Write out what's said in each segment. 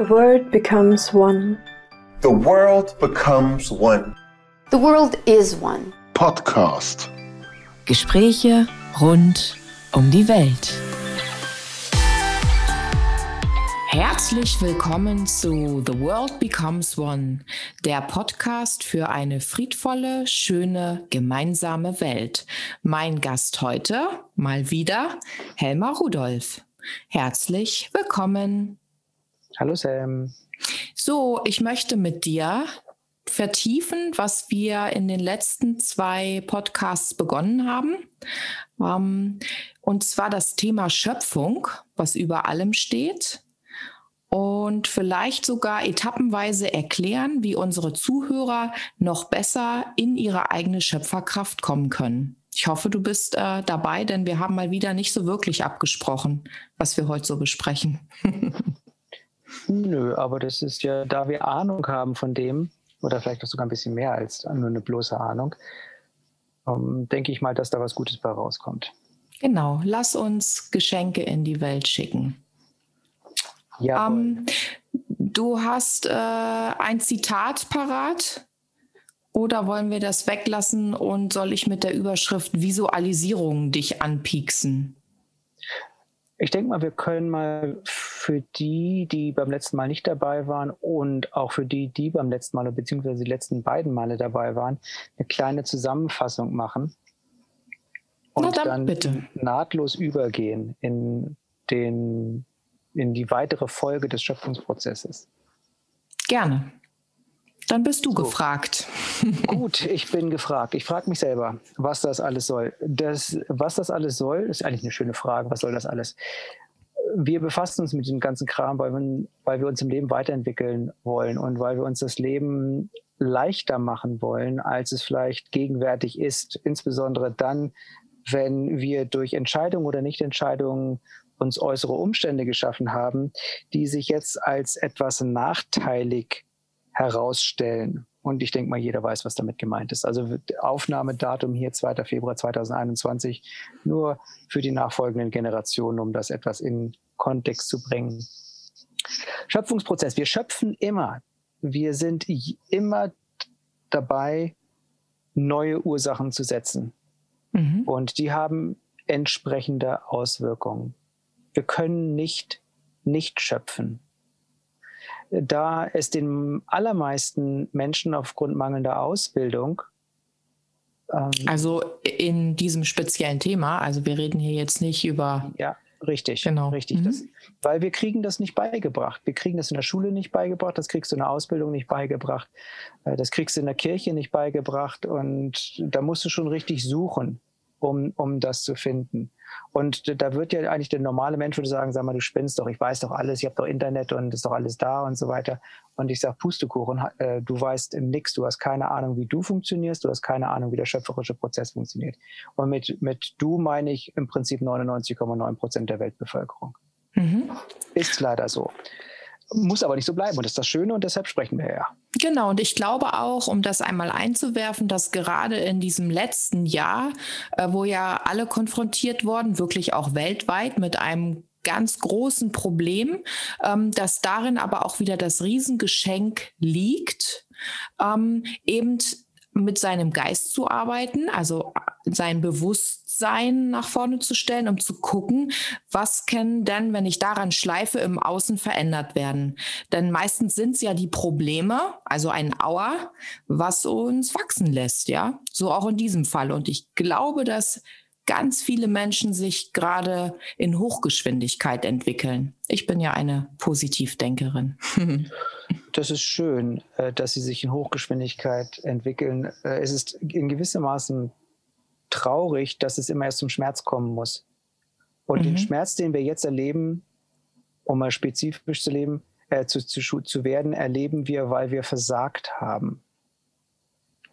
The world becomes one. The world becomes one. The world is one. Podcast. Gespräche rund um die Welt. Herzlich willkommen zu The World Becomes One, der Podcast für eine friedvolle, schöne, gemeinsame Welt. Mein Gast heute mal wieder Helma Rudolph. Herzlich willkommen. Hallo Sam. So, ich möchte mit dir vertiefen, was wir in den letzten zwei Podcasts begonnen haben. Ähm, und zwar das Thema Schöpfung, was über allem steht. Und vielleicht sogar etappenweise erklären, wie unsere Zuhörer noch besser in ihre eigene Schöpferkraft kommen können. Ich hoffe, du bist äh, dabei, denn wir haben mal wieder nicht so wirklich abgesprochen, was wir heute so besprechen. Nö, aber das ist ja, da wir Ahnung haben von dem, oder vielleicht auch sogar ein bisschen mehr als nur eine bloße Ahnung, ähm, denke ich mal, dass da was Gutes bei rauskommt. Genau, lass uns Geschenke in die Welt schicken. Ja. Ähm, du hast äh, ein Zitat parat oder wollen wir das weglassen und soll ich mit der Überschrift Visualisierung dich anpieksen? Ich denke mal, wir können mal für die, die beim letzten Mal nicht dabei waren und auch für die, die beim letzten Mal beziehungsweise die letzten beiden Male dabei waren, eine kleine Zusammenfassung machen und Na dann, dann bitte. nahtlos übergehen in den in die weitere Folge des Schöpfungsprozesses. Gerne. Dann bist du So. gefragt. Gut, ich bin gefragt. Ich frage mich selber, was das alles soll. Das, was das alles soll, ist eigentlich eine schöne Frage. Was soll das alles? Wir befassen uns mit diesem ganzen Kram, weil wir, weil wir uns im Leben weiterentwickeln wollen und weil wir uns das Leben leichter machen wollen, als es vielleicht gegenwärtig ist. Insbesondere dann, wenn wir durch Entscheidungen oder Nichtentscheidungen uns äußere Umstände geschaffen haben, die sich jetzt als etwas nachteilig herausstellen. Und ich denke mal, jeder weiß, was damit gemeint ist. Also Aufnahmedatum hier 2. Februar 2021, nur für die nachfolgenden Generationen, um das etwas in Kontext zu bringen. Schöpfungsprozess. Wir schöpfen immer. Wir sind immer dabei, neue Ursachen zu setzen. Mhm. Und die haben entsprechende Auswirkungen. Wir können nicht nicht schöpfen. Da es den allermeisten Menschen aufgrund mangelnder Ausbildung ähm, Also in diesem speziellen Thema, also wir reden hier jetzt nicht über, Ja, richtig. Genau. Richtig. Mhm. Das, weil wir kriegen das nicht beigebracht. Wir kriegen das in der Schule nicht beigebracht, das kriegst du in der Ausbildung nicht beigebracht, äh, das kriegst du in der Kirche nicht beigebracht und da musst du schon richtig suchen, um, um das zu finden. Und da wird ja eigentlich der normale Mensch würde sagen, sag mal, du spinnst doch, ich weiß doch alles, ich habe doch Internet und ist doch alles da und so weiter. Und ich sage, Pustekuchen, äh, du weißt im Nix, du hast keine Ahnung, wie du funktionierst, du hast keine Ahnung, wie der schöpferische Prozess funktioniert. Und mit, mit du meine ich im Prinzip 99,9 Prozent der Weltbevölkerung. mhm. Ist leider so. Muss aber nicht so bleiben und das ist das Schöne und deshalb sprechen wir ja. Genau, und ich glaube auch, um das einmal einzuwerfen, dass gerade in diesem letzten Jahr, äh, wo ja alle konfrontiert wurden, wirklich auch weltweit mit einem ganz großen Problem, ähm, dass darin aber auch wieder das Riesengeschenk liegt, ähm, eben mit seinem Geist zu arbeiten, also sein Bewusstsein nach vorne zu stellen, um zu gucken, was kann denn, wenn ich daran schleife, im Außen verändert werden. Denn meistens sind es ja die Probleme, also ein Auer, was uns wachsen lässt, ja. So auch in diesem Fall. Und ich glaube, dass ganz viele Menschen sich gerade in Hochgeschwindigkeit entwickeln. Ich bin ja eine Positivdenkerin. Das ist schön, äh, dass sie sich in Hochgeschwindigkeit entwickeln. Äh, Es ist in gewissem Maßen traurig, dass es immer erst zum Schmerz kommen muss. Und Mhm. den Schmerz, den wir jetzt erleben, um mal spezifisch zu leben, äh, zu, zu, zu werden, erleben wir, weil wir versagt haben.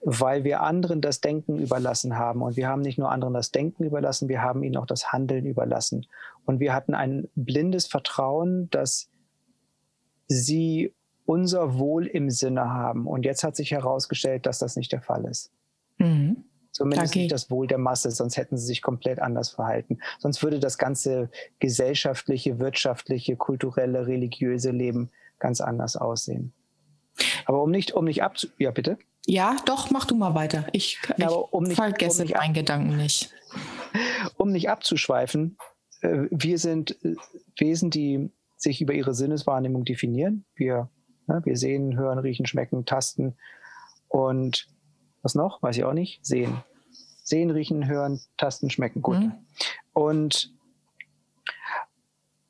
Weil wir anderen das Denken überlassen haben. Und wir haben nicht nur anderen das Denken überlassen, wir haben ihnen auch das Handeln überlassen. Und wir hatten ein blindes Vertrauen, dass sie unser Wohl im Sinne haben. Und jetzt hat sich herausgestellt, dass das nicht der Fall ist. Mhm. Zumindest Okay. nicht das Wohl der Masse, sonst hätten sie sich komplett anders verhalten. Sonst würde das ganze gesellschaftliche, wirtschaftliche, kulturelle, religiöse Leben ganz anders aussehen. Aber um nicht, um nicht abzu... Ja, bitte? Ja, doch, mach du mal weiter. Ich, ja, um nicht, vergesse um meinen Gedanken nicht. Um nicht abzuschweifen, äh, wir sind äh, Wesen, die sich über ihre Sinneswahrnehmung definieren. Wir, ne, wir sehen, hören, riechen, schmecken, tasten und was noch? Weiß ich auch nicht. Sehen. Sehen, riechen, hören, tasten, schmecken. Gut. Mhm. Und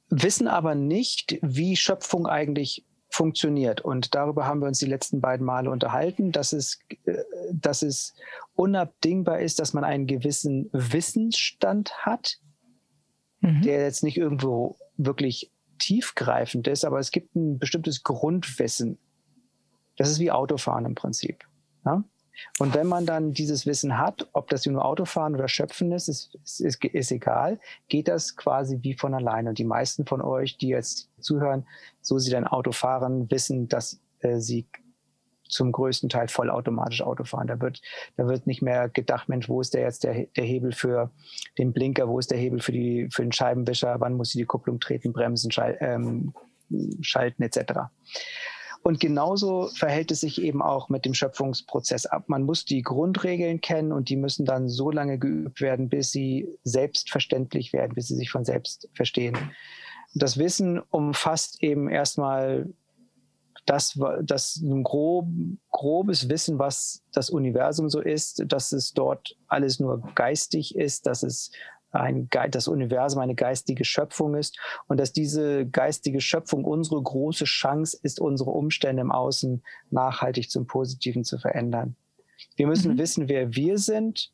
wissen aber nicht, wie Schöpfung eigentlich funktioniert. Und darüber haben wir uns die letzten beiden Male unterhalten, dass es, äh, dass es unabdingbar ist, dass man einen gewissen Wissensstand hat, mhm. der jetzt nicht irgendwo wirklich tiefgreifend ist, aber es gibt ein bestimmtes Grundwissen. Das ist wie Autofahren im Prinzip. Ja? Und wenn man dann dieses Wissen hat, ob das nur Autofahren oder Schöpfen ist, ist, ist, ist, egal, geht das quasi wie von alleine. Und die meisten von euch, die jetzt zuhören, so sie dann Auto fahren, wissen, dass äh, sie zum größten Teil vollautomatisch Auto fahren. Da wird, da wird nicht mehr gedacht, Mensch, wo ist der jetzt der, der Hebel für den Blinker, wo ist der Hebel für, die, für den Scheibenwischer, wann muss sie die Kupplung treten, bremsen, schal, ähm, schalten etc. Und genauso verhält es sich eben auch mit dem Schöpfungsprozess ab. Man muss die Grundregeln kennen und die müssen dann so lange geübt werden, bis sie selbstverständlich werden, bis sie sich von selbst verstehen. Das Wissen umfasst eben erstmal das, das ein grob, grobes Wissen, was das Universum so ist, dass es dort alles nur geistig ist, dass es ein, das Universum eine geistige Schöpfung ist und dass diese geistige Schöpfung unsere große Chance ist, unsere Umstände im Außen nachhaltig zum Positiven zu verändern. Wir müssen mhm. wissen, wer wir sind,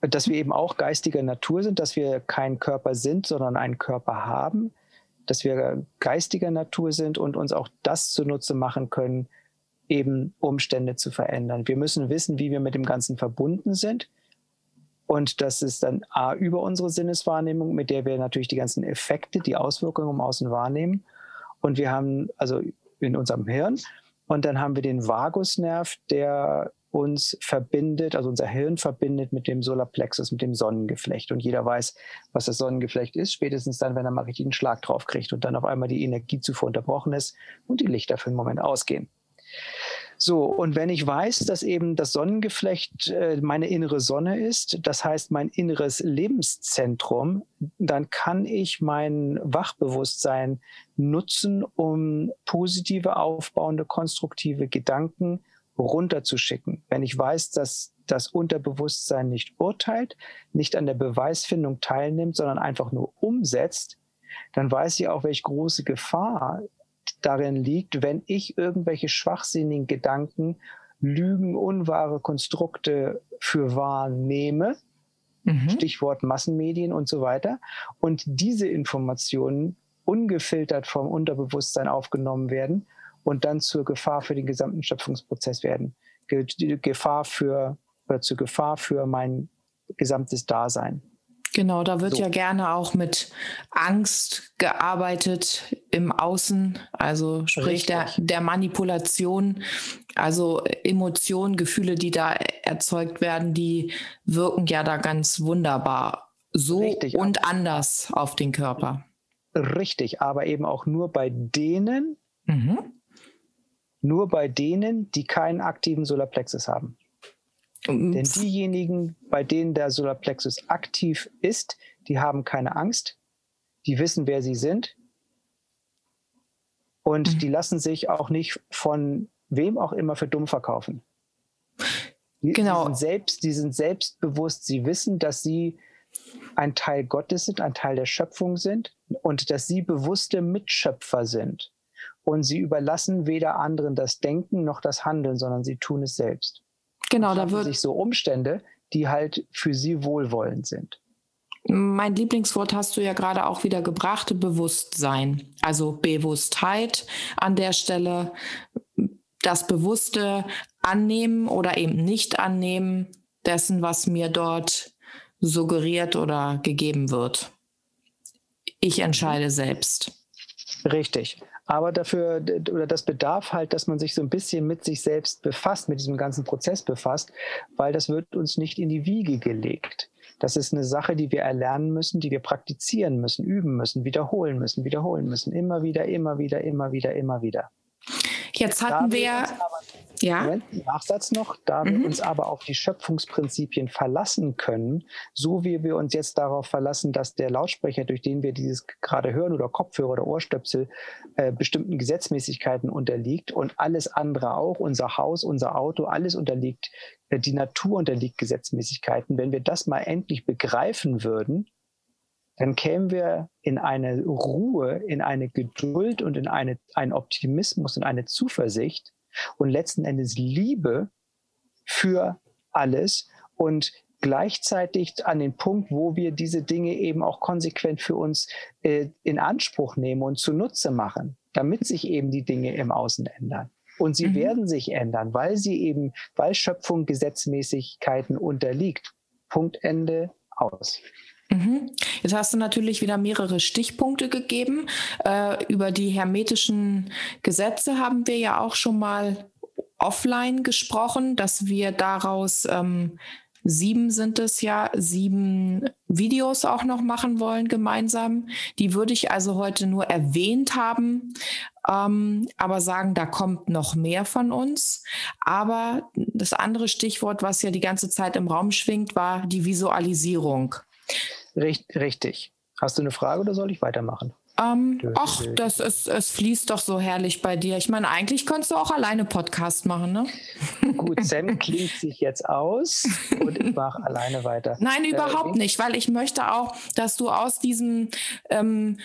dass wir eben auch geistiger Natur sind, dass wir kein Körper sind, sondern einen Körper haben, dass wir geistiger Natur sind und uns auch das zunutze machen können, eben Umstände zu verändern. Wir müssen wissen, wie wir mit dem Ganzen verbunden sind und das ist dann A über unsere Sinneswahrnehmung, mit der wir natürlich die ganzen Effekte, die Auswirkungen im Außen wahrnehmen. Und wir haben also in unserem Hirn. Und dann haben wir den Vagusnerv, der uns verbindet, also unser Hirn verbindet mit dem Solarplexus, mit dem Sonnengeflecht. Und jeder weiß, was das Sonnengeflecht ist, spätestens dann, wenn er mal richtig einen Schlag drauf kriegt und dann auf einmal die Energiezufuhr unterbrochen ist und die Lichter für einen Moment ausgehen. So, und wenn ich weiß, dass eben das Sonnengeflecht äh, meine innere Sonne ist, das heißt mein inneres Lebenszentrum, dann kann ich mein Wachbewusstsein nutzen, um positive, aufbauende, konstruktive Gedanken runterzuschicken. Wenn ich weiß, dass das Unterbewusstsein nicht urteilt, nicht an der Beweisfindung teilnimmt, sondern einfach nur umsetzt, dann weiß ich auch, welche große Gefahr darin liegt, wenn ich irgendwelche schwachsinnigen Gedanken, Lügen, unwahre Konstrukte für wahr nehme, mhm. Stichwort Massenmedien und so weiter, und diese Informationen ungefiltert vom Unterbewusstsein aufgenommen werden und dann zur Gefahr für den gesamten Schöpfungsprozess werden. Gefahr für oder zur Gefahr für mein gesamtes Dasein. Genau, da wird so. ja gerne auch mit Angst gearbeitet im Außen, also sprich der, der Manipulation, also Emotionen, Gefühle, die da erzeugt werden, die wirken ja da ganz wunderbar so Richtig, und anders auf den Körper. Richtig, aber eben auch nur bei denen, mhm. Nur bei denen, die keinen aktiven Solarplexus haben. Denn diejenigen, bei denen der Solarplexus aktiv ist, die haben keine Angst, die wissen, wer sie sind und mhm. die lassen sich auch nicht von wem auch immer für dumm verkaufen. Die, genau. Die sind, selbst, die sind selbstbewusst, sie wissen, dass sie ein Teil Gottes sind, ein Teil der Schöpfung sind und dass sie bewusste Mitschöpfer sind. Und sie überlassen weder anderen das Denken noch das Handeln, sondern sie tun es selbst. Genau, da wird sich so Umstände, die halt für sie wohlwollend sind. Mein Lieblingswort hast du ja gerade auch wieder gebracht, Bewusstsein. Also Bewusstheit an der Stelle, das bewusste Annehmen oder eben nicht annehmen dessen, was mir dort suggeriert oder gegeben wird. Ich entscheide selbst. Richtig. Aber dafür, oder das bedarf halt, dass man sich so ein bisschen mit sich selbst befasst, mit diesem ganzen Prozess befasst, weil das wird uns nicht in die Wiege gelegt. Das ist eine Sache, die wir erlernen müssen, die wir praktizieren müssen, üben müssen, wiederholen müssen, wiederholen müssen. Immer wieder, immer wieder, immer wieder, immer wieder. Jetzt hatten wir, ja. Nachsatz noch, da mhm. wir uns aber auf die Schöpfungsprinzipien verlassen können, so wie wir uns jetzt darauf verlassen, dass der Lautsprecher, durch den wir dieses gerade hören oder Kopfhörer oder Ohrstöpsel äh, bestimmten Gesetzmäßigkeiten unterliegt und alles andere auch, unser Haus, unser Auto, alles unterliegt, äh, die Natur unterliegt Gesetzmäßigkeiten. Wenn wir das mal endlich begreifen würden, dann kämen wir in eine Ruhe, in eine Geduld und in eine, einen Optimismus und eine Zuversicht und letzten Endes Liebe für alles und gleichzeitig an den Punkt, wo wir diese Dinge eben auch konsequent für uns äh, in Anspruch nehmen und zunutze machen, damit sich eben die Dinge im Außen ändern. Und sie mhm. werden sich ändern, weil sie eben, weil Schöpfung Gesetzmäßigkeiten unterliegt. Punkt Ende aus. Mhm. Jetzt hast du natürlich wieder mehrere Stichpunkte gegeben. Äh, über die hermetischen Gesetze haben wir ja auch schon mal offline gesprochen, dass wir daraus ähm, sieben sind es ja, sieben Videos auch noch machen wollen gemeinsam. Die würde ich also heute nur erwähnt haben, ähm, aber sagen, da kommt noch mehr von uns. Aber das andere Stichwort, was ja die ganze Zeit im Raum schwingt, war die Visualisierung. Richt, richtig. Hast du eine Frage oder soll ich weitermachen? Ähm, ach, das ist, es fließt doch so herrlich bei dir. Ich meine, eigentlich könntest du auch alleine Podcast machen, ne? Gut, Sam klingt sich jetzt aus und ich mache alleine weiter. Nein, überhaupt äh, nicht, weil ich möchte auch, dass du aus diesem ähm,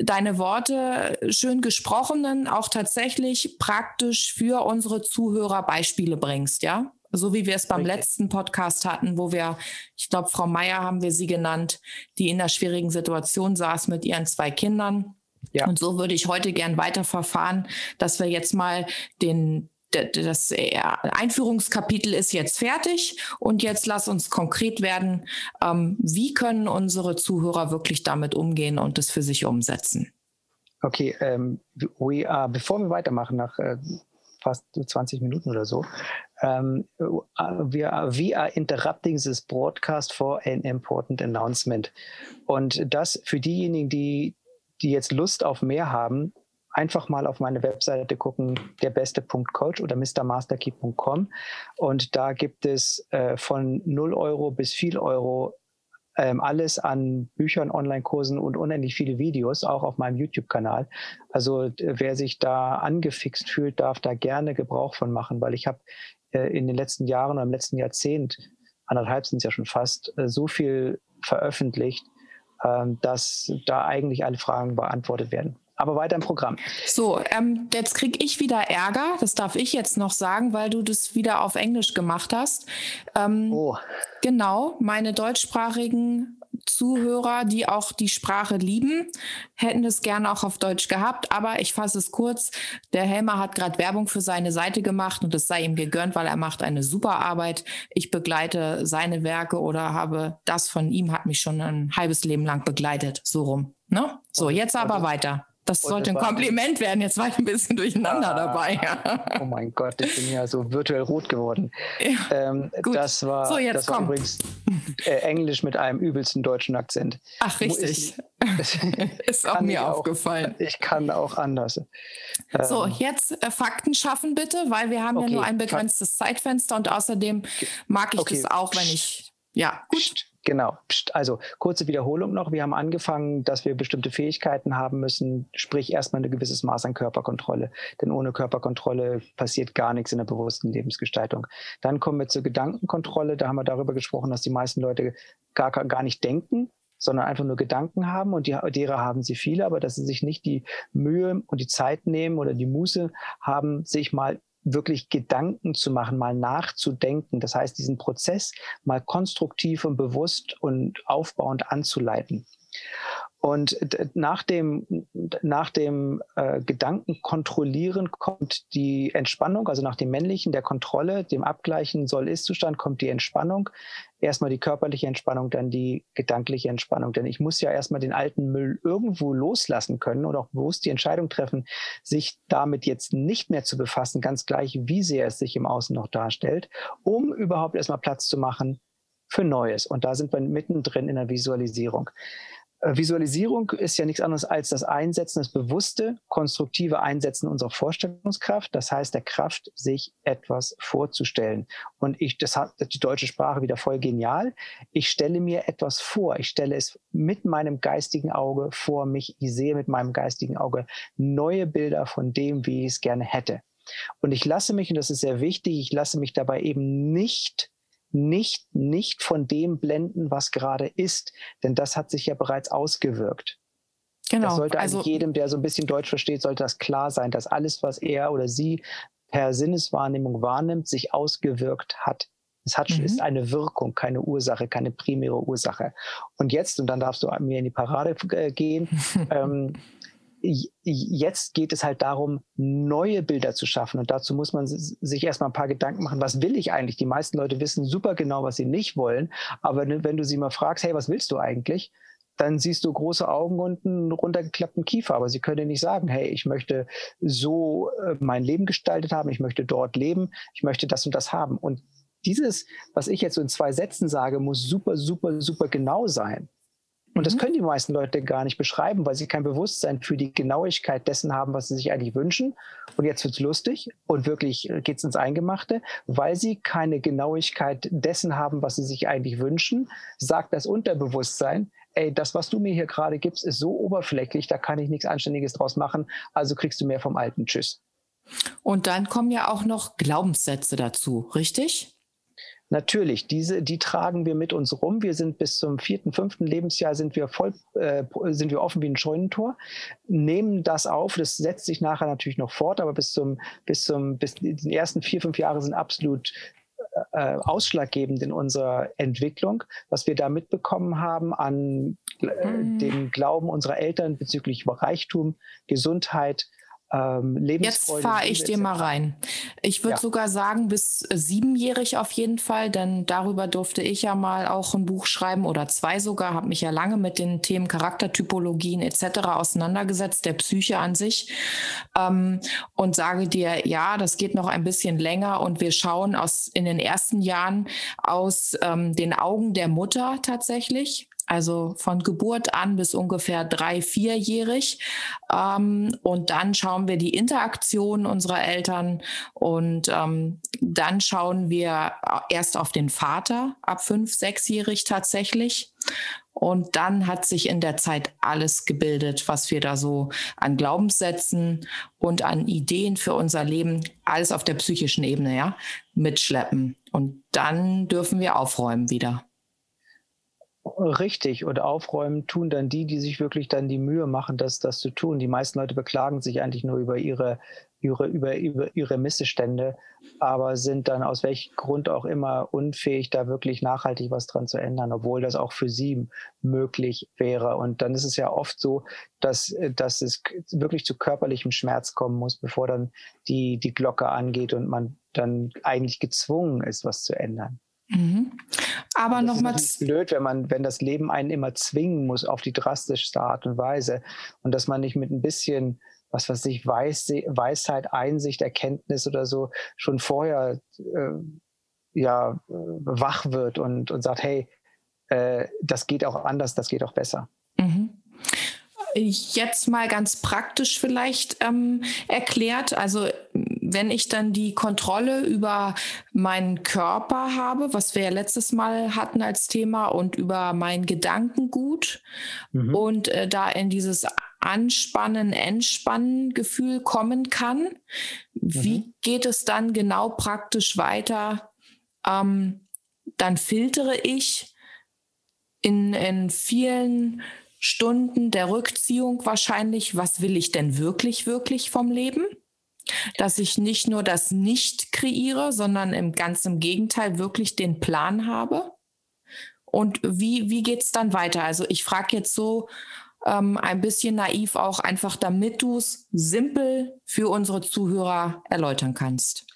deine Worte schön gesprochenen auch tatsächlich praktisch für unsere Zuhörer Beispiele bringst, ja? So wie wir es beim Richtig. letzten Podcast hatten, wo wir, ich glaube, Frau Meier haben wir sie genannt, die in einer schwierigen Situation saß mit ihren zwei Kindern. Ja. Und so würde ich heute gern weiter verfahren, dass wir jetzt mal den, das Einführungskapitel ist jetzt fertig und jetzt lass uns konkret werden. Ähm, wie können unsere Zuhörer wirklich damit umgehen und es für sich umsetzen? Okay, ähm, we are, bevor wir weitermachen, nach äh, fast 20 Minuten oder so, um, we, are, we are interrupting this broadcast for an important announcement. Und das für diejenigen, die, die jetzt Lust auf mehr haben, einfach mal auf meine Webseite gucken, derbeste.coach oder mrmasterkey.com. Und da gibt es äh, von 0 Euro bis viel Euro ähm, alles an Büchern, Online-Kursen und unendlich viele Videos, auch auf meinem YouTube-Kanal. Also wer sich da angefixt fühlt, darf da gerne Gebrauch von machen, weil ich habe äh, in den letzten Jahren oder im letzten Jahrzehnt, anderthalb sind es ja schon fast, äh, so viel veröffentlicht, äh, dass da eigentlich alle Fragen beantwortet werden. Aber weiter im Programm. So, ähm, jetzt kriege ich wieder Ärger, das darf ich jetzt noch sagen, weil du das wieder auf Englisch gemacht hast. Ähm, oh. Genau, meine deutschsprachigen Zuhörer, die auch die Sprache lieben, hätten es gerne auch auf Deutsch gehabt. Aber ich fasse es kurz. Der Helmer hat gerade Werbung für seine Seite gemacht und es sei ihm gegönnt, weil er macht eine super Arbeit. Ich begleite seine Werke oder habe das von ihm, hat mich schon ein halbes Leben lang begleitet. So rum. Ne? So, jetzt aber weiter. Das sollte ein Kompliment werden. Jetzt war ich ein bisschen durcheinander ah, dabei. oh mein Gott, ich bin ja so virtuell rot geworden. Ja, ähm, das war, so, das war übrigens äh, Englisch mit einem übelsten deutschen Akzent. Ach, richtig. Ich, Ist auch mir aufgefallen. Auch, ich kann auch anders. So, ähm, jetzt äh, Fakten schaffen bitte, weil wir haben okay, ja nur ein begrenztes Zeitfenster und außerdem mag ich okay. das auch, wenn ich. Ja, gut. Genau. Also kurze Wiederholung noch. Wir haben angefangen, dass wir bestimmte Fähigkeiten haben müssen, sprich erstmal ein gewisses Maß an Körperkontrolle. Denn ohne Körperkontrolle passiert gar nichts in der bewussten Lebensgestaltung. Dann kommen wir zur Gedankenkontrolle. Da haben wir darüber gesprochen, dass die meisten Leute gar, gar nicht denken, sondern einfach nur Gedanken haben und die, derer haben sie viele, aber dass sie sich nicht die Mühe und die Zeit nehmen oder die Muße haben, sich mal wirklich Gedanken zu machen, mal nachzudenken. Das heißt, diesen Prozess mal konstruktiv und bewusst und aufbauend anzuleiten. Und nach dem, nach dem äh, Gedanken kontrollieren kommt die Entspannung, also nach dem männlichen, der Kontrolle, dem Abgleichen Soll-Ist-Zustand kommt die Entspannung. Erstmal die körperliche Entspannung, dann die gedankliche Entspannung. Denn ich muss ja erstmal den alten Müll irgendwo loslassen können und auch bewusst die Entscheidung treffen, sich damit jetzt nicht mehr zu befassen, ganz gleich, wie sehr es sich im Außen noch darstellt, um überhaupt erstmal Platz zu machen für Neues. Und da sind wir mittendrin in der Visualisierung. Äh, Visualisierung ist ja nichts anderes als das Einsetzen, das bewusste, konstruktive Einsetzen unserer Vorstellungskraft. Das heißt, der Kraft, sich etwas vorzustellen. Und ich, das hat die deutsche Sprache wieder voll genial. Ich stelle mir etwas vor. Ich stelle es mit meinem geistigen Auge vor mich. Ich sehe mit meinem geistigen Auge neue Bilder von dem, wie ich es gerne hätte. Und ich lasse mich, und das ist sehr wichtig, ich lasse mich dabei eben nicht nicht, nicht von dem blenden, was gerade ist, denn das hat sich ja bereits ausgewirkt. Genau. Das sollte also jedem, der so ein bisschen Deutsch versteht, sollte das klar sein, dass alles, was er oder sie per Sinneswahrnehmung wahrnimmt, sich ausgewirkt hat. Es hat, mhm. ist eine Wirkung, keine Ursache, keine primäre Ursache. Und jetzt, und dann darfst du mir in die Parade äh, gehen, ähm, jetzt geht es halt darum, neue Bilder zu schaffen. Und dazu muss man sich erstmal ein paar Gedanken machen, was will ich eigentlich? Die meisten Leute wissen super genau, was sie nicht wollen. Aber wenn du sie mal fragst, hey, was willst du eigentlich? Dann siehst du große Augen und einen runtergeklappten Kiefer. Aber sie können nicht sagen, hey, ich möchte so äh, mein Leben gestaltet haben, ich möchte dort leben, ich möchte das und das haben. Und dieses, was ich jetzt so in zwei Sätzen sage, muss super, super, super genau sein. Und das mhm. können die meisten Leute gar nicht beschreiben, weil sie kein Bewusstsein für die Genauigkeit dessen haben, was sie sich eigentlich wünschen. Und jetzt wird's lustig und wirklich äh, geht's ins Eingemachte, weil sie keine Genauigkeit dessen haben, was sie sich eigentlich wünschen, sagt das Unterbewusstsein, ey, das, was du mir hier gerade gibst, ist so oberflächlich, da kann ich nichts Anständiges draus machen, also kriegst du mehr vom alten Tschüss. Und dann kommen ja auch noch Glaubenssätze dazu, richtig? Natürlich, diese, die tragen wir mit uns rum. Wir sind bis zum vierten, fünften Lebensjahr sind wir voll, äh, sind wir offen wie ein Scheunentor, nehmen das auf. Das setzt sich nachher natürlich noch fort, aber bis zum, bis zum, bis die ersten vier, fünf Jahre sind absolut äh, ausschlaggebend in unserer Entwicklung, was wir da mitbekommen haben an äh, mhm. dem Glauben unserer Eltern bezüglich Reichtum, Gesundheit, ähm, Jetzt fahre ich dir mal rein. Ich würde ja. sogar sagen, bis äh, siebenjährig auf jeden Fall, denn darüber durfte ich ja mal auch ein Buch schreiben oder zwei sogar, habe mich ja lange mit den Themen Charaktertypologien etc. auseinandergesetzt, der Psyche an sich ähm, und sage dir, ja, das geht noch ein bisschen länger und wir schauen aus in den ersten Jahren aus ähm, den Augen der Mutter tatsächlich also von Geburt an bis ungefähr drei, vierjährig. Ähm, und dann schauen wir die Interaktion unserer Eltern und ähm, dann schauen wir erst auf den Vater ab fünf, sechsjährig tatsächlich. Und dann hat sich in der Zeit alles gebildet, was wir da so an Glaubenssätzen und an Ideen für unser Leben, alles auf der psychischen Ebene, ja, mitschleppen. Und dann dürfen wir aufräumen wieder. Richtig, und aufräumen tun dann die, die sich wirklich dann die Mühe machen, das, das zu tun. Die meisten Leute beklagen sich eigentlich nur über ihre, ihre, über, über ihre Missstände, aber sind dann aus welchem Grund auch immer unfähig, da wirklich nachhaltig was dran zu ändern, obwohl das auch für sie möglich wäre. Und dann ist es ja oft so, dass, dass es wirklich zu körperlichem Schmerz kommen muss, bevor dann die, die Glocke angeht und man dann eigentlich gezwungen ist, was zu ändern. Mhm. Aber nochmal. Es ist blöd, wenn man, wenn das Leben einen immer zwingen muss auf die drastischste Art und Weise und dass man nicht mit ein bisschen, was weiß ich, Weis, Weisheit, Einsicht, Erkenntnis oder so schon vorher äh, ja wach wird und, und sagt, hey, äh, das geht auch anders, das geht auch besser. Mhm jetzt mal ganz praktisch vielleicht ähm, erklärt. Also wenn ich dann die Kontrolle über meinen Körper habe, was wir ja letztes Mal hatten als Thema, und über mein Gedankengut mhm. und äh, da in dieses Anspannen, Entspannen Gefühl kommen kann, mhm. wie geht es dann genau praktisch weiter? Ähm, dann filtere ich in, in vielen Stunden der Rückziehung wahrscheinlich, was will ich denn wirklich, wirklich vom Leben? Dass ich nicht nur das Nicht kreiere, sondern im ganzen Gegenteil wirklich den Plan habe. Und wie, wie geht es dann weiter? Also ich frage jetzt so ähm, ein bisschen naiv auch einfach, damit du es simpel für unsere Zuhörer erläutern kannst.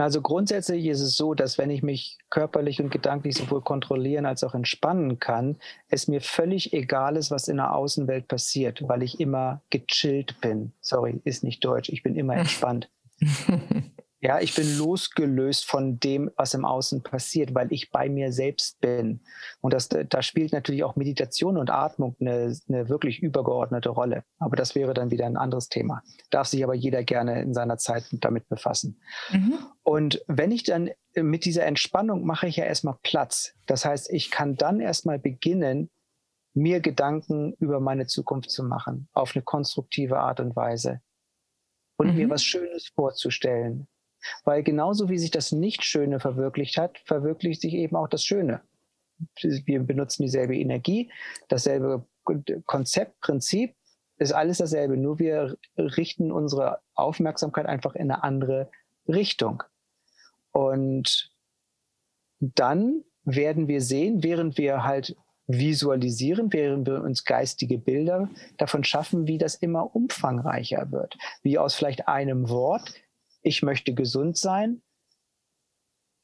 Also grundsätzlich ist es so, dass wenn ich mich körperlich und gedanklich sowohl kontrollieren als auch entspannen kann, es mir völlig egal ist, was in der Außenwelt passiert, weil ich immer gechillt bin. Sorry, ist nicht deutsch. Ich bin immer entspannt. Ja, ich bin losgelöst von dem, was im Außen passiert, weil ich bei mir selbst bin. Und das, da spielt natürlich auch Meditation und Atmung eine, eine wirklich übergeordnete Rolle. Aber das wäre dann wieder ein anderes Thema. Darf sich aber jeder gerne in seiner Zeit damit befassen. Mhm. Und wenn ich dann mit dieser Entspannung mache ich ja erstmal Platz. Das heißt, ich kann dann erstmal beginnen, mir Gedanken über meine Zukunft zu machen, auf eine konstruktive Art und Weise. Und mhm. mir was Schönes vorzustellen, weil genauso wie sich das Nicht-Schöne verwirklicht hat, verwirklicht sich eben auch das Schöne. Wir benutzen dieselbe Energie, dasselbe Konzept, Prinzip, ist alles dasselbe, nur wir richten unsere Aufmerksamkeit einfach in eine andere Richtung. Und dann werden wir sehen, während wir halt visualisieren, während wir uns geistige Bilder davon schaffen, wie das immer umfangreicher wird. Wie aus vielleicht einem Wort ich möchte gesund sein,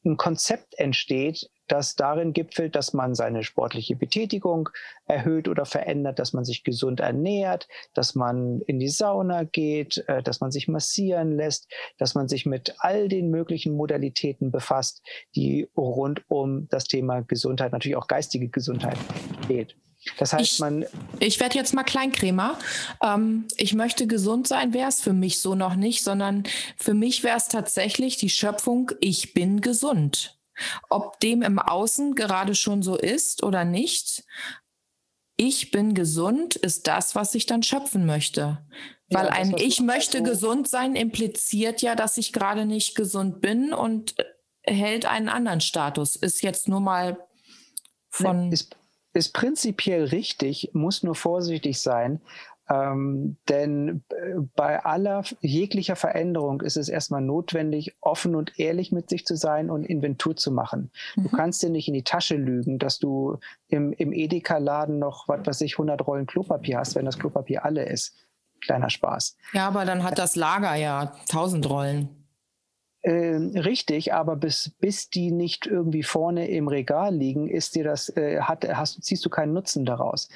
ein Konzept entsteht, das darin gipfelt, dass man seine sportliche Betätigung erhöht oder verändert, dass man sich gesund ernährt, dass man in die Sauna geht, äh, dass man sich massieren lässt, dass man sich mit all den möglichen Modalitäten befasst, die rund um das Thema Gesundheit, natürlich auch geistige Gesundheit geht. Das heißt, ich, man. Ich werde jetzt mal Kleinkrämer. Ähm, ich möchte gesund sein, wäre es für mich so noch nicht, sondern für mich wäre es tatsächlich die Schöpfung, ich bin gesund. Ob dem im Außen gerade schon so ist oder nicht, ich bin gesund ist das, was ich dann schöpfen möchte. Weil ja, ein Ich möchte gesund sein impliziert ja, dass ich gerade nicht gesund bin und hält einen anderen Status. Ist jetzt nur mal von. Nee, ist, ist prinzipiell richtig, muss nur vorsichtig sein, ähm, denn äh, bei aller jeglicher Veränderung ist es erstmal notwendig, offen und ehrlich mit sich zu sein und Inventur zu machen. Mhm. Du kannst dir nicht in die Tasche lügen, dass du im, im Edeka-Laden noch, was weiß ich, 100 Rollen Klopapier hast, wenn das Klopapier alle ist. Kleiner Spaß. Ja, aber dann hat das Lager ja 1000 Rollen. Äh, richtig, aber bis, bis die nicht irgendwie vorne im Regal liegen, ist dir das, äh, hat, hast, ziehst du keinen Nutzen daraus.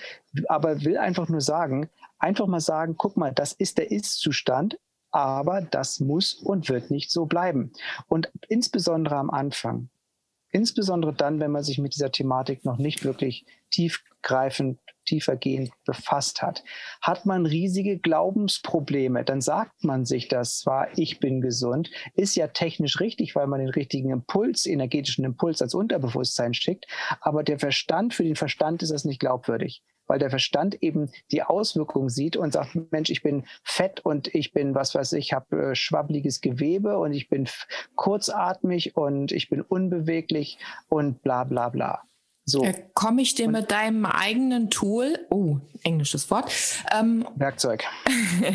Aber will einfach nur sagen, einfach mal sagen, guck mal, das ist der Ist-Zustand, aber das muss und wird nicht so bleiben. Und insbesondere am Anfang, insbesondere dann, wenn man sich mit dieser Thematik noch nicht wirklich tiefgreifend tiefergehend befasst hat. Hat man riesige Glaubensprobleme, dann sagt man sich das zwar, ich bin gesund, ist ja technisch richtig, weil man den richtigen Impuls, energetischen Impuls als Unterbewusstsein schickt, aber der Verstand, für den Verstand ist das nicht glaubwürdig weil der Verstand eben die Auswirkungen sieht und sagt, Mensch, ich bin fett und ich bin, was weiß ich, habe äh, schwabbeliges Gewebe und ich bin kurzatmig und ich bin unbeweglich und bla bla bla. So. Äh, Komme ich dir und mit deinem eigenen Tool, oh, englisches Wort, ähm, Werkzeug.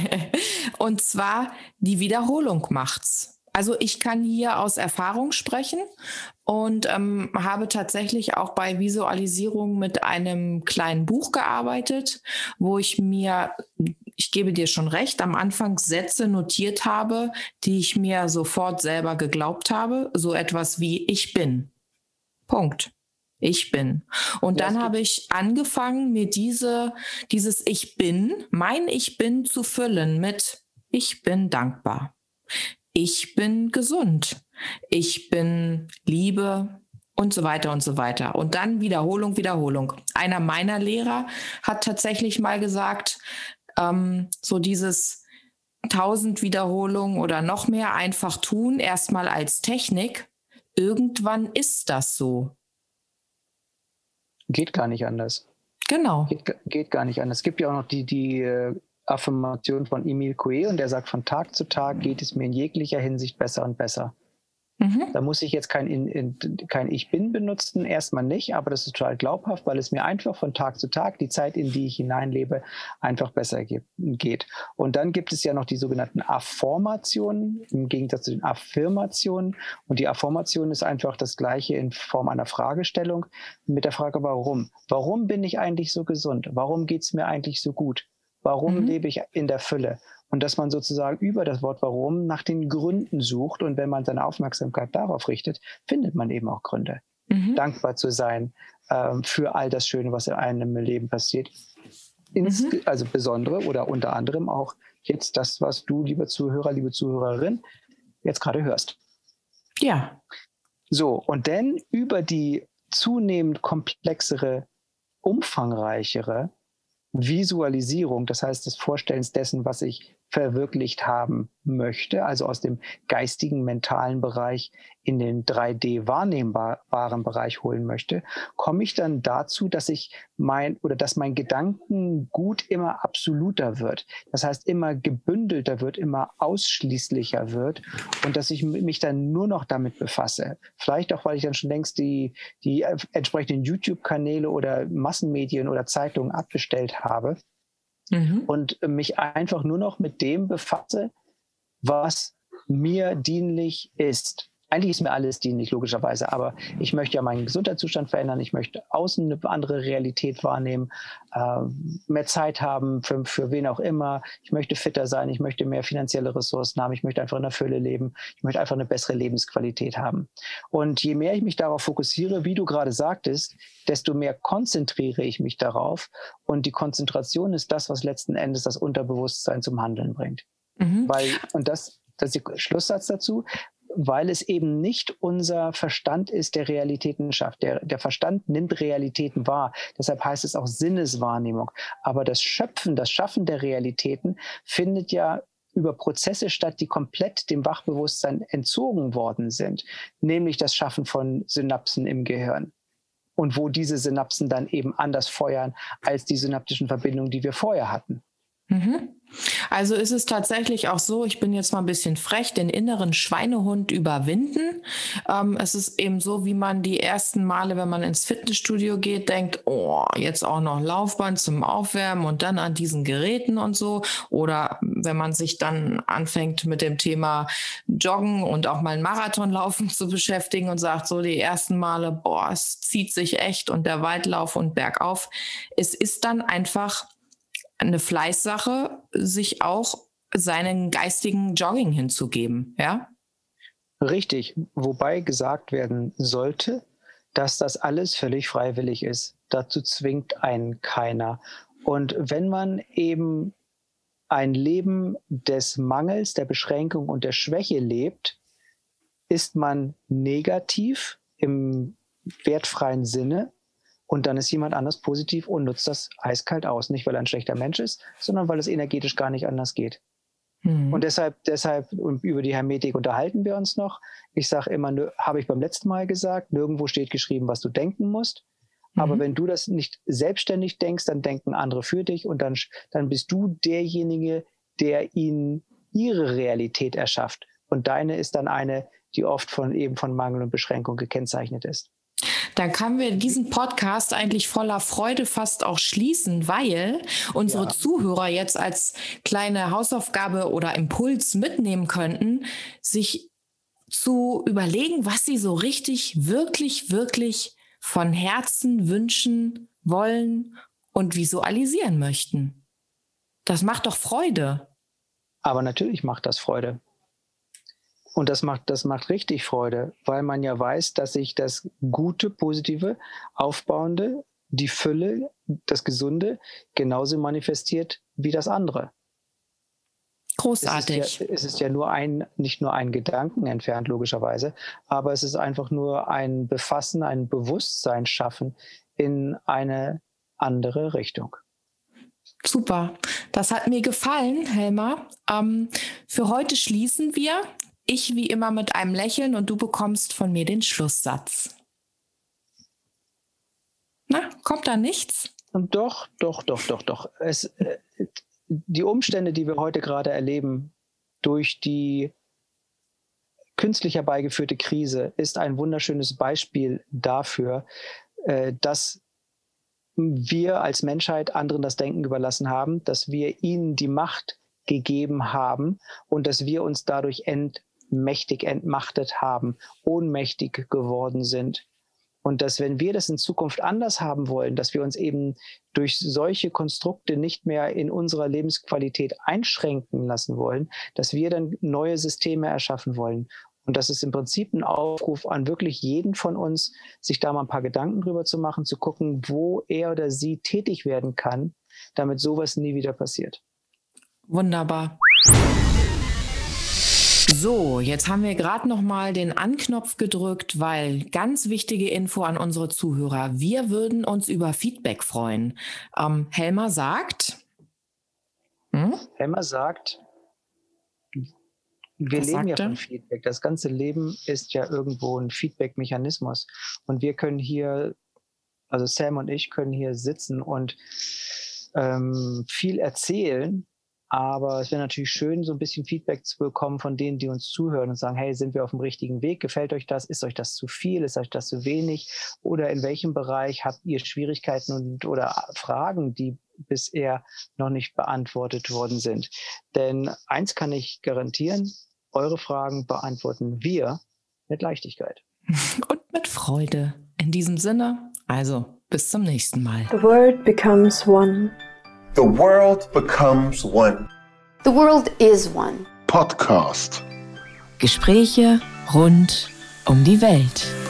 und zwar die Wiederholung macht's. Also ich kann hier aus Erfahrung sprechen und ähm, habe tatsächlich auch bei Visualisierung mit einem kleinen Buch gearbeitet, wo ich mir, ich gebe dir schon recht, am Anfang Sätze notiert habe, die ich mir sofort selber geglaubt habe. So etwas wie ich bin. Punkt ich bin. Und dann habe ich angefangen, mir diese, dieses Ich bin, mein Ich bin zu füllen mit Ich bin dankbar. Ich bin gesund. Ich bin Liebe und so weiter und so weiter. Und dann Wiederholung, Wiederholung. Einer meiner Lehrer hat tatsächlich mal gesagt, ähm, so dieses tausend Wiederholungen oder noch mehr einfach tun, erstmal als Technik. Irgendwann ist das so. Geht gar nicht anders. Genau. Geht, geht gar nicht anders. Es gibt ja auch noch die, die äh, Affirmation von Emil Coué und der sagt, von Tag zu Tag geht es mir in jeglicher Hinsicht besser und besser. Mhm. Da muss ich jetzt kein, in, in, kein Ich bin benutzen, erstmal nicht, aber das ist total glaubhaft, weil es mir einfach von Tag zu Tag die Zeit, in die ich hineinlebe, einfach besser geht. Und dann gibt es ja noch die sogenannten Afformationen im Gegensatz zu den Affirmationen. Und die Affirmation ist einfach das Gleiche in Form einer Fragestellung mit der Frage, warum? Warum bin ich eigentlich so gesund? Warum geht es mir eigentlich so gut? Warum mhm. lebe ich in der Fülle? Und dass man sozusagen über das Wort Warum nach den Gründen sucht. Und wenn man seine Aufmerksamkeit darauf richtet, findet man eben auch Gründe. Mhm. Dankbar zu sein ähm, für all das Schöne, was in einem Leben passiert. Ins, mhm. Also besondere oder unter anderem auch jetzt das, was du, lieber Zuhörer, liebe Zuhörerin, jetzt gerade hörst. Ja. So, und dann über die zunehmend komplexere, umfangreichere Visualisierung, das heißt des Vorstellens dessen, was ich verwirklicht haben möchte, also aus dem geistigen, mentalen Bereich in den 3D wahrnehmbaren Bereich holen möchte, komme ich dann dazu, dass ich mein oder dass mein Gedankengut immer absoluter wird. Das heißt, immer gebündelter wird, immer ausschließlicher wird und dass ich mich dann nur noch damit befasse. Vielleicht auch, weil ich dann schon längst die, die entsprechenden YouTube-Kanäle oder Massenmedien oder Zeitungen abbestellt habe mhm. und mich einfach nur noch mit dem befasse, was mir dienlich ist. Eigentlich ist mir alles dienlich, logischerweise, aber ich möchte ja meinen Gesundheitszustand verändern, ich möchte außen eine andere Realität wahrnehmen, äh, mehr Zeit haben für, für wen auch immer, ich möchte fitter sein, ich möchte mehr finanzielle Ressourcen haben, ich möchte einfach in der Fülle leben, ich möchte einfach eine bessere Lebensqualität haben. Und je mehr ich mich darauf fokussiere, wie du gerade sagtest, desto mehr konzentriere ich mich darauf. Und die Konzentration ist das, was letzten Endes das Unterbewusstsein zum Handeln bringt. Mhm. Weil, und das, das ist der Schlusssatz dazu, weil es eben nicht unser Verstand ist, der Realitäten schafft. Der, der Verstand nimmt Realitäten wahr. Deshalb heißt es auch Sinneswahrnehmung. Aber das Schöpfen, das Schaffen der Realitäten findet ja über Prozesse statt, die komplett dem Wachbewusstsein entzogen worden sind, nämlich das Schaffen von Synapsen im Gehirn. Und wo diese Synapsen dann eben anders feuern als die synaptischen Verbindungen, die wir vorher hatten. Mhm. Also ist es tatsächlich auch so, ich bin jetzt mal ein bisschen frech, den inneren Schweinehund überwinden. Ähm, es ist eben so, wie man die ersten Male, wenn man ins Fitnessstudio geht, denkt, oh, jetzt auch noch Laufband zum Aufwärmen und dann an diesen Geräten und so. Oder wenn man sich dann anfängt mit dem Thema Joggen und auch mal einen Marathonlaufen zu beschäftigen und sagt so die ersten Male, boah, es zieht sich echt und der Weitlauf und bergauf. Es ist dann einfach eine Fleißsache, sich auch seinen geistigen Jogging hinzugeben, ja? Richtig, wobei gesagt werden sollte, dass das alles völlig freiwillig ist. Dazu zwingt einen keiner. Und wenn man eben ein Leben des Mangels, der Beschränkung und der Schwäche lebt, ist man negativ im wertfreien Sinne und dann ist jemand anders positiv und nutzt das eiskalt aus. Nicht, weil er ein schlechter Mensch ist, sondern weil es energetisch gar nicht anders geht. Mhm. Und deshalb, deshalb, und über die Hermetik unterhalten wir uns noch. Ich sage immer, habe ich beim letzten Mal gesagt, nirgendwo steht geschrieben, was du denken musst. Mhm. Aber wenn du das nicht selbstständig denkst, dann denken andere für dich und dann, dann bist du derjenige, der ihnen ihre Realität erschafft. Und deine ist dann eine, die oft von eben von Mangel und Beschränkung gekennzeichnet ist. Dann können wir diesen Podcast eigentlich voller Freude fast auch schließen, weil unsere ja. Zuhörer jetzt als kleine Hausaufgabe oder Impuls mitnehmen könnten, sich zu überlegen, was sie so richtig, wirklich, wirklich von Herzen wünschen wollen und visualisieren möchten. Das macht doch Freude. Aber natürlich macht das Freude. Und das macht, das macht richtig Freude, weil man ja weiß, dass sich das Gute, Positive, Aufbauende, die Fülle, das Gesunde genauso manifestiert wie das andere. Großartig. Es ist, ja, es ist ja nur ein, nicht nur ein Gedanken entfernt, logischerweise, aber es ist einfach nur ein Befassen, ein Bewusstsein schaffen in eine andere Richtung. Super, das hat mir gefallen, Helma. Ähm, für heute schließen wir. Ich wie immer mit einem Lächeln und du bekommst von mir den Schlusssatz. Na, kommt da nichts? Doch, doch, doch, doch, doch. Es, äh, die Umstände, die wir heute gerade erleben, durch die künstlich herbeigeführte Krise, ist ein wunderschönes Beispiel dafür, äh, dass wir als Menschheit anderen das Denken überlassen haben, dass wir ihnen die Macht gegeben haben und dass wir uns dadurch ent mächtig entmachtet haben, ohnmächtig geworden sind. Und dass wenn wir das in Zukunft anders haben wollen, dass wir uns eben durch solche Konstrukte nicht mehr in unserer Lebensqualität einschränken lassen wollen, dass wir dann neue Systeme erschaffen wollen. Und das ist im Prinzip ein Aufruf an wirklich jeden von uns, sich da mal ein paar Gedanken drüber zu machen, zu gucken, wo er oder sie tätig werden kann, damit sowas nie wieder passiert. Wunderbar. So, jetzt haben wir gerade noch mal den Anknopf gedrückt, weil ganz wichtige Info an unsere Zuhörer. Wir würden uns über Feedback freuen. Ähm, Helmer sagt. Hm? Helmer sagt, wir Was leben ja von Feedback. Das ganze Leben ist ja irgendwo ein Feedback-Mechanismus. Und wir können hier, also Sam und ich können hier sitzen und ähm, viel erzählen. Aber es wäre natürlich schön, so ein bisschen Feedback zu bekommen von denen, die uns zuhören und sagen, hey, sind wir auf dem richtigen Weg? Gefällt euch das? Ist euch das zu viel? Ist euch das zu wenig? Oder in welchem Bereich habt ihr Schwierigkeiten und oder Fragen, die bisher noch nicht beantwortet worden sind? Denn eins kann ich garantieren, eure Fragen beantworten wir mit Leichtigkeit. Und mit Freude. In diesem Sinne, also bis zum nächsten Mal. The world becomes one. The world becomes one. The world is one. Podcast. Gespräche rund um die Welt.